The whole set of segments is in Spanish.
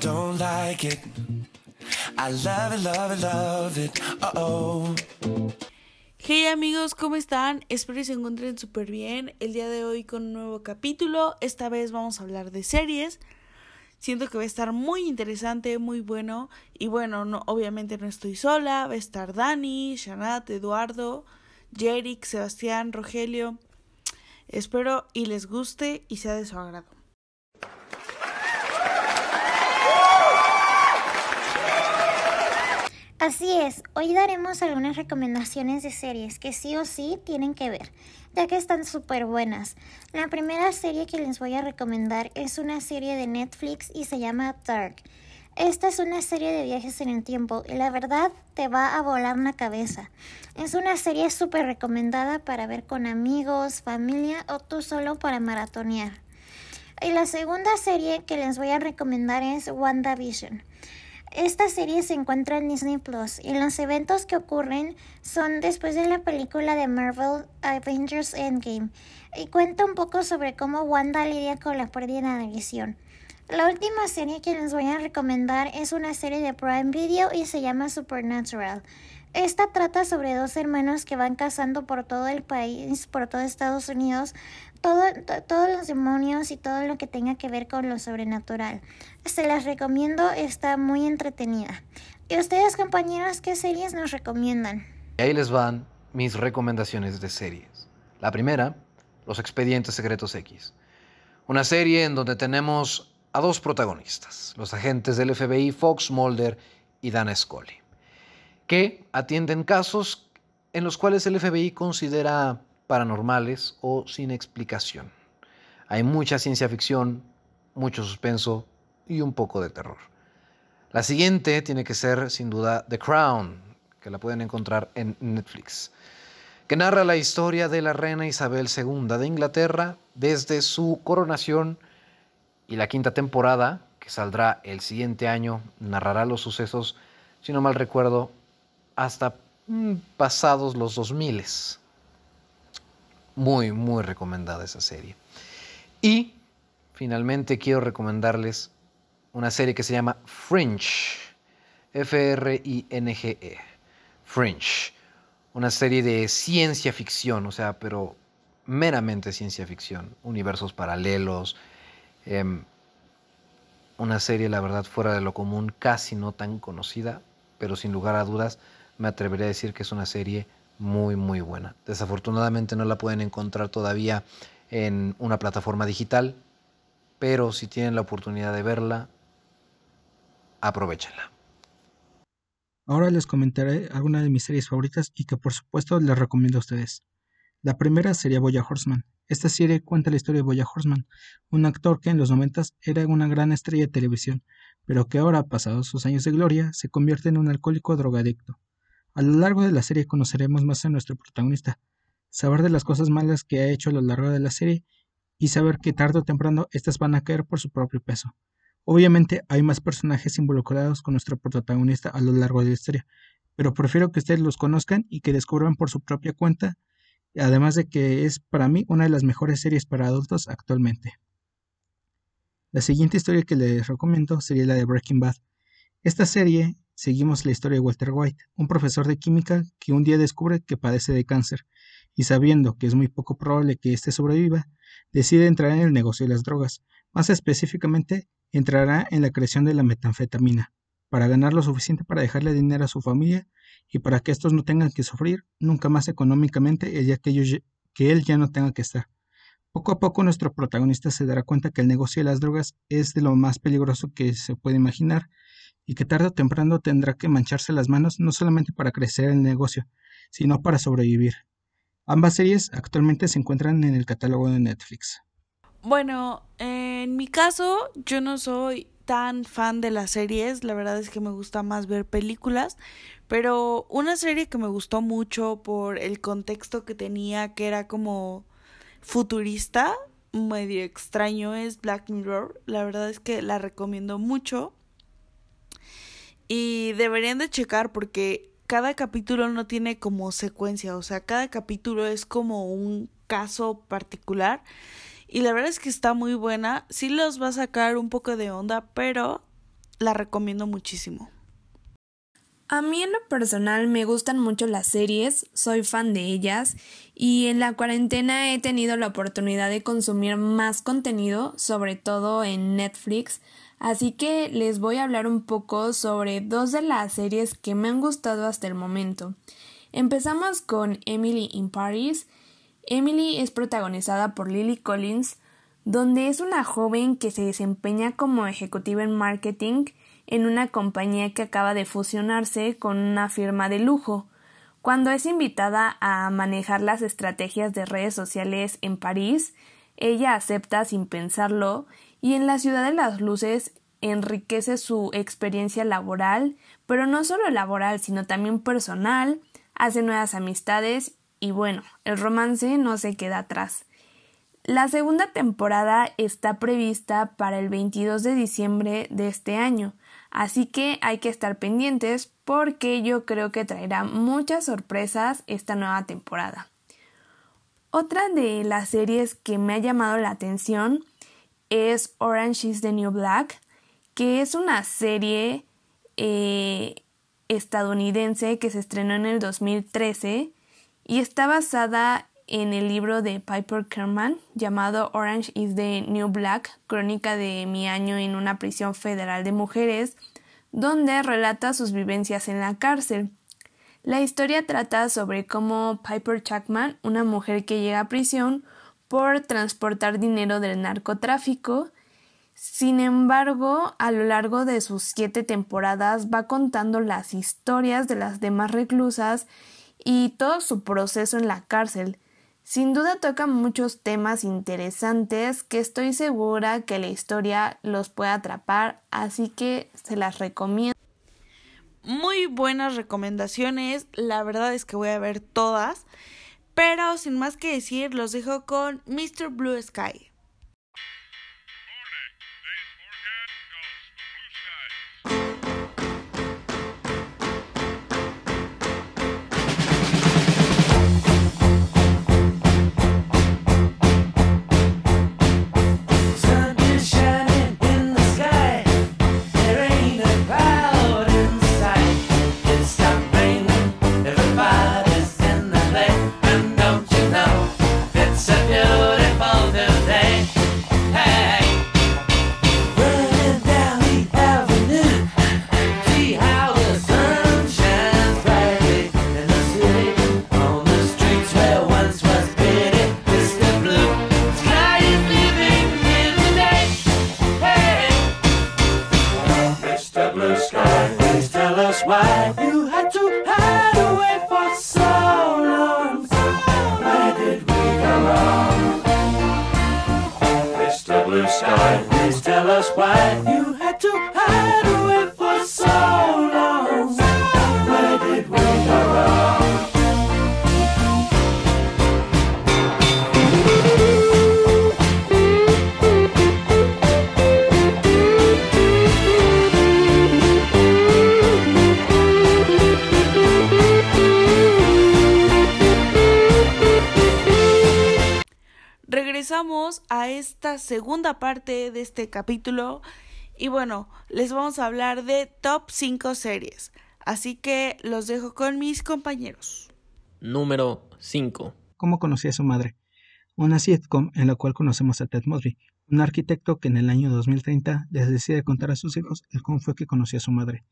don't like it. I love it, love it, love it. Oh. Hey amigos, ¿cómo están? Espero que se encuentren súper bien. El día de hoy con un nuevo capítulo. Esta vez vamos a hablar de series. Siento que va a estar muy interesante, muy bueno. Y bueno, no, obviamente no estoy sola. Va a estar Dani, Shanat, Eduardo, Jerick, Sebastián, Rogelio. Espero y les guste y sea de su agrado. Así es, hoy daremos algunas recomendaciones de series que sí o sí tienen que ver, ya que están súper buenas. La primera serie que les voy a recomendar es una serie de Netflix y se llama Dark. Esta es una serie de viajes en el tiempo y la verdad te va a volar la cabeza. Es una serie súper recomendada para ver con amigos, familia o tú solo para maratonear. Y la segunda serie que les voy a recomendar es WandaVision. Esta serie se encuentra en Disney Plus y los eventos que ocurren son después de la película de Marvel Avengers Endgame y cuenta un poco sobre cómo Wanda lidia con la pérdida de visión. La última serie que les voy a recomendar es una serie de Prime Video y se llama Supernatural. Esta trata sobre dos hermanos que van cazando por todo el país, por todo Estados Unidos, todo, todos los demonios y todo lo que tenga que ver con lo sobrenatural. Se las recomiendo, está muy entretenida. ¿Y ustedes, compañeros, qué series nos recomiendan? Y ahí les van mis recomendaciones de series. La primera, Los Expedientes Secretos X. Una serie en donde tenemos a dos protagonistas, los agentes del FBI Fox Mulder y Dana Scully, que atienden casos en los cuales el FBI considera paranormales o sin explicación. Hay mucha ciencia ficción, mucho suspenso y un poco de terror. La siguiente tiene que ser sin duda The Crown, que la pueden encontrar en Netflix, que narra la historia de la reina Isabel II de Inglaterra desde su coronación y la quinta temporada, que saldrá el siguiente año, narrará los sucesos, si no mal recuerdo, hasta mm, pasados los 2000. Muy, muy recomendada esa serie. Y finalmente quiero recomendarles una serie que se llama Fringe. F-R-I-N-G-E. Fringe. Una serie de ciencia ficción, o sea, pero meramente ciencia ficción. Universos paralelos. Em, una serie, la verdad, fuera de lo común, casi no tan conocida, pero sin lugar a dudas me atrevería a decir que es una serie muy, muy buena. Desafortunadamente no la pueden encontrar todavía en una plataforma digital, pero si tienen la oportunidad de verla, aprovechenla. Ahora les comentaré algunas de mis series favoritas y que por supuesto les recomiendo a ustedes. La primera sería Boya Horseman. Esta serie cuenta la historia de Boya Horseman, un actor que en los noventas era una gran estrella de televisión, pero que ahora, pasados sus años de gloria, se convierte en un alcohólico drogadicto. A lo largo de la serie conoceremos más a nuestro protagonista, saber de las cosas malas que ha hecho a lo largo de la serie y saber que tarde o temprano estas van a caer por su propio peso. Obviamente hay más personajes involucrados con nuestro protagonista a lo largo de la historia, pero prefiero que ustedes los conozcan y que descubran por su propia cuenta, además de que es para mí una de las mejores series para adultos actualmente. La siguiente historia que les recomiendo sería la de Breaking Bad. Esta serie seguimos la historia de Walter White, un profesor de química que un día descubre que padece de cáncer y sabiendo que es muy poco probable que éste sobreviva, decide entrar en el negocio de las drogas. Más específicamente, entrará en la creación de la metanfetamina, para ganar lo suficiente para dejarle dinero a su familia y para que estos no tengan que sufrir nunca más económicamente el día que, que él ya no tenga que estar. Poco a poco nuestro protagonista se dará cuenta que el negocio de las drogas es de lo más peligroso que se puede imaginar y que tarde o temprano tendrá que mancharse las manos no solamente para crecer el negocio, sino para sobrevivir. Ambas series actualmente se encuentran en el catálogo de Netflix. Bueno, en mi caso yo no soy tan fan de las series, la verdad es que me gusta más ver películas, pero una serie que me gustó mucho por el contexto que tenía, que era como futurista, medio extraño, es Black Mirror, la verdad es que la recomiendo mucho. Y deberían de checar porque cada capítulo no tiene como secuencia, o sea, cada capítulo es como un caso particular. Y la verdad es que está muy buena. Sí los va a sacar un poco de onda, pero la recomiendo muchísimo. A mí en lo personal me gustan mucho las series, soy fan de ellas y en la cuarentena he tenido la oportunidad de consumir más contenido, sobre todo en Netflix, así que les voy a hablar un poco sobre dos de las series que me han gustado hasta el momento. Empezamos con Emily in Paris. Emily es protagonizada por Lily Collins, donde es una joven que se desempeña como ejecutiva en marketing en una compañía que acaba de fusionarse con una firma de lujo. Cuando es invitada a manejar las estrategias de redes sociales en París, ella acepta sin pensarlo y en la ciudad de las luces enriquece su experiencia laboral, pero no solo laboral, sino también personal, hace nuevas amistades y bueno, el romance no se queda atrás. La segunda temporada está prevista para el 22 de diciembre de este año, así que hay que estar pendientes porque yo creo que traerá muchas sorpresas esta nueva temporada. Otra de las series que me ha llamado la atención es Orange is the New Black, que es una serie eh, estadounidense que se estrenó en el 2013 y está basada en el libro de Piper Kerman llamado Orange is the New Black, crónica de mi año en una prisión federal de mujeres, donde relata sus vivencias en la cárcel. La historia trata sobre cómo Piper Chapman, una mujer que llega a prisión por transportar dinero del narcotráfico, sin embargo, a lo largo de sus siete temporadas va contando las historias de las demás reclusas y todo su proceso en la cárcel, sin duda toca muchos temas interesantes que estoy segura que la historia los puede atrapar, así que se las recomiendo. Muy buenas recomendaciones, la verdad es que voy a ver todas, pero sin más que decir, los dejo con Mr. Blue Sky. Esta segunda parte de este capítulo y bueno, les vamos a hablar de top 5 series. Así que los dejo con mis compañeros. Número 5. ¿Cómo conocí a su madre? Una sitcom en la cual conocemos a Ted Mosby, un arquitecto que en el año 2030 les decide contar a sus hijos el cómo fue que conoció a su madre.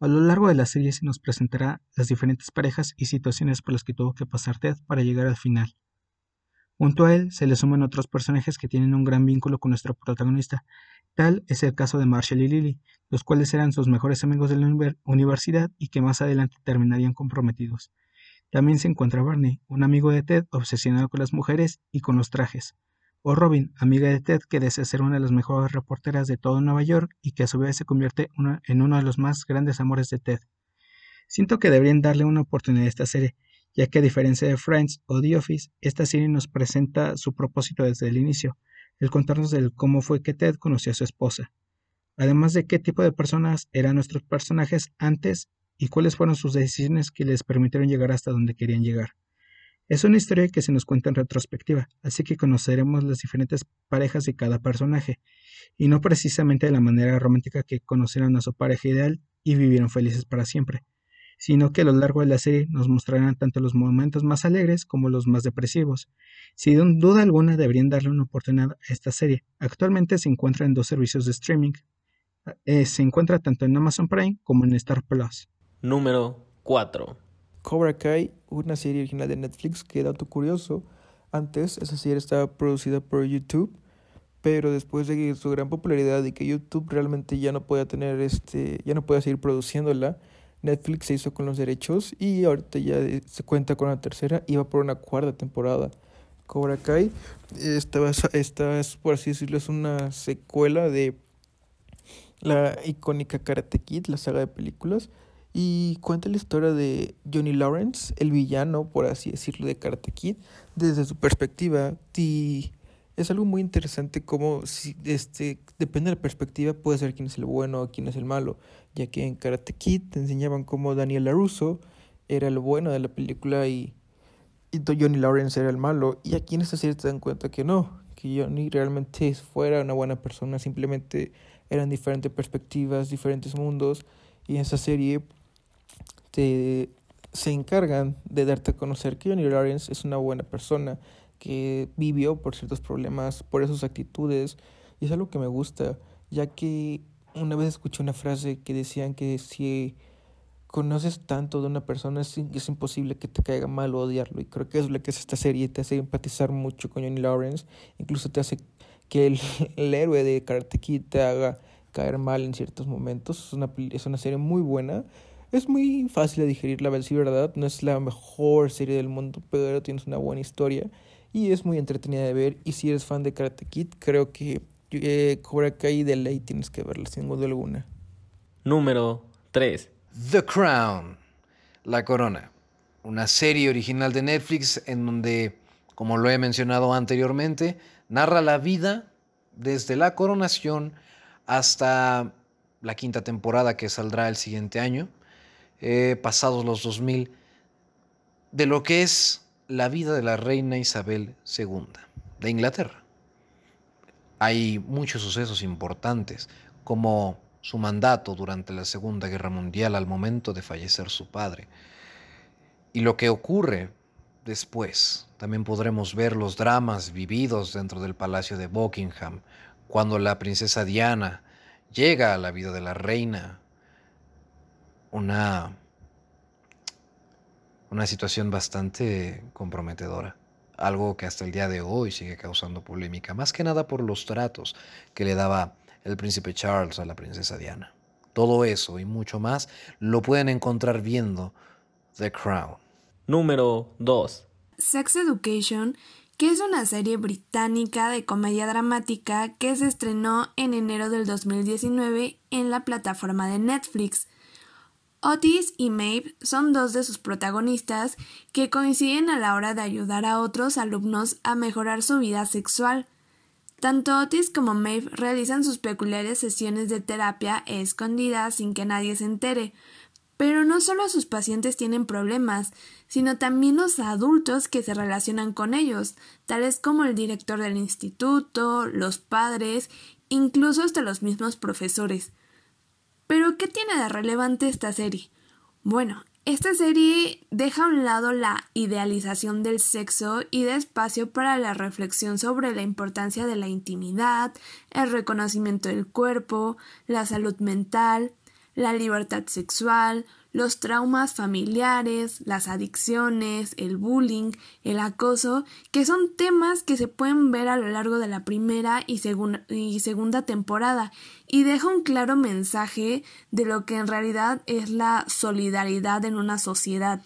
A lo largo de la serie se nos presentará las diferentes parejas y situaciones por las que tuvo que pasar Ted para llegar al final. Junto a él se le suman otros personajes que tienen un gran vínculo con nuestro protagonista. Tal es el caso de Marshall y Lily, los cuales eran sus mejores amigos de la universidad y que más adelante terminarían comprometidos. También se encuentra Barney, un amigo de Ted obsesionado con las mujeres y con los trajes. O Robin, amiga de Ted que desea ser una de las mejores reporteras de todo Nueva York y que a su vez se convierte en uno de los más grandes amores de Ted. Siento que deberían darle una oportunidad a esta serie, ya que a diferencia de Friends o The Office, esta serie nos presenta su propósito desde el inicio, el contarnos del cómo fue que Ted conoció a su esposa, además de qué tipo de personas eran nuestros personajes antes y cuáles fueron sus decisiones que les permitieron llegar hasta donde querían llegar. Es una historia que se nos cuenta en retrospectiva, así que conoceremos las diferentes parejas de cada personaje, y no precisamente de la manera romántica que conocieron a su pareja ideal y vivieron felices para siempre, sino que a lo largo de la serie nos mostrarán tanto los momentos más alegres como los más depresivos. Sin duda alguna deberían darle una oportunidad a esta serie. Actualmente se encuentra en dos servicios de streaming. Eh, se encuentra tanto en Amazon Prime como en Star Plus. Número 4. Cobra Kai, una serie original de Netflix, que dato curioso, antes esa serie estaba producida por YouTube, pero después de su gran popularidad y que YouTube realmente ya no podía tener este, ya no podía seguir produciéndola, Netflix se hizo con los derechos y ahorita ya se cuenta con la tercera y va por una cuarta temporada. Cobra Kai, esta, esta es, por así decirlo, es una secuela de la icónica Karate Kid, la saga de películas, y cuenta la historia de Johnny Lawrence, el villano, por así decirlo, de Karate Kid, desde su perspectiva. Y es algo muy interesante como si este depende de la perspectiva puede ser quién es el bueno o quién es el malo, ya que en Karate Kid te enseñaban cómo Daniel LaRusso era el bueno de la película y, y Johnny Lawrence era el malo, y aquí en esta serie te dan cuenta que no, que Johnny realmente fuera una buena persona, simplemente eran diferentes perspectivas, diferentes mundos, y en esa serie te, se encargan de darte a conocer que Johnny Lawrence es una buena persona, que vivió por ciertos problemas, por esas actitudes, y es algo que me gusta, ya que una vez escuché una frase que decían que si conoces tanto de una persona es, es imposible que te caiga mal o odiarlo, y creo que es lo que es esta serie, te hace empatizar mucho con Johnny Lawrence, incluso te hace que el, el héroe de Karate Kid te haga caer mal en ciertos momentos, es una, es una serie muy buena, es muy fácil de digerir, la verdad. No es la mejor serie del mundo, pero tienes una buena historia y es muy entretenida de ver. Y si eres fan de Karate Kid, creo que eh, Cobra Kai de ley tienes que verla sin duda alguna. Número 3. The Crown, La Corona. Una serie original de Netflix en donde, como lo he mencionado anteriormente, narra la vida desde la coronación hasta la quinta temporada que saldrá el siguiente año eh, pasados los 2000, de lo que es la vida de la reina Isabel II de Inglaterra. Hay muchos sucesos importantes, como su mandato durante la Segunda Guerra Mundial al momento de fallecer su padre. Y lo que ocurre después. También podremos ver los dramas vividos dentro del Palacio de Buckingham, cuando la princesa Diana llega a la vida de la reina una, una situación bastante comprometedora. Algo que hasta el día de hoy sigue causando polémica, más que nada por los tratos que le daba el príncipe Charles a la princesa Diana. Todo eso y mucho más lo pueden encontrar viendo The Crown. Número 2. Sex Education, que es una serie británica de comedia dramática que se estrenó en enero del 2019 en la plataforma de Netflix. Otis y Maeve son dos de sus protagonistas que coinciden a la hora de ayudar a otros alumnos a mejorar su vida sexual. Tanto Otis como Maeve realizan sus peculiares sesiones de terapia escondidas sin que nadie se entere. Pero no solo sus pacientes tienen problemas, sino también los adultos que se relacionan con ellos, tales como el director del instituto, los padres, incluso hasta los mismos profesores. Pero, ¿qué tiene de relevante esta serie? Bueno, esta serie deja a un lado la idealización del sexo y da espacio para la reflexión sobre la importancia de la intimidad, el reconocimiento del cuerpo, la salud mental, la libertad sexual, los traumas familiares, las adicciones, el bullying, el acoso, que son temas que se pueden ver a lo largo de la primera y, segunda temporada y deja un claro mensaje de lo que en realidad es la solidaridad en una sociedad.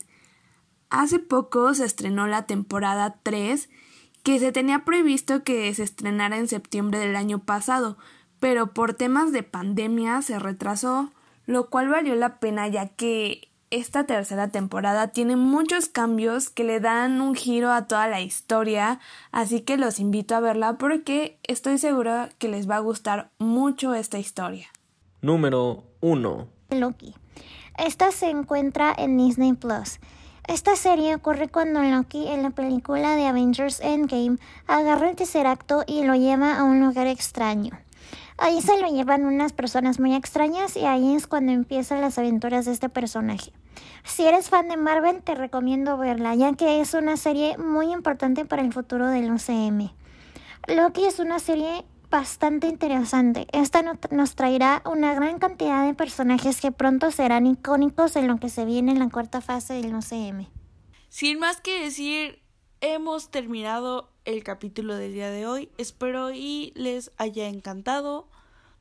Hace poco se estrenó la temporada 3 que se tenía previsto que se estrenara en septiembre del año pasado, pero por temas de pandemia se retrasó lo cual valió la pena ya que esta tercera temporada tiene muchos cambios que le dan un giro a toda la historia, así que los invito a verla porque estoy segura que les va a gustar mucho esta historia. Número 1. Loki. Esta se encuentra en Disney Plus. Esta serie ocurre cuando Loki en la película de Avengers Endgame agarra el tercer acto y lo lleva a un lugar extraño. Ahí se lo llevan unas personas muy extrañas y ahí es cuando empiezan las aventuras de este personaje. Si eres fan de Marvel, te recomiendo verla, ya que es una serie muy importante para el futuro del UCM. Loki es una serie bastante interesante. Esta nos traerá una gran cantidad de personajes que pronto serán icónicos en lo que se viene en la cuarta fase del UCM. Sin más que decir, hemos terminado el capítulo del día de hoy. Espero y les haya encantado.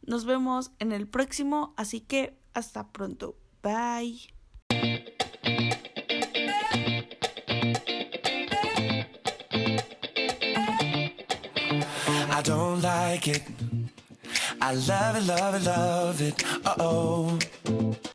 Nos vemos en el próximo, así que hasta pronto. Bye. I don't like it. I love it, love it, love it. Uh oh.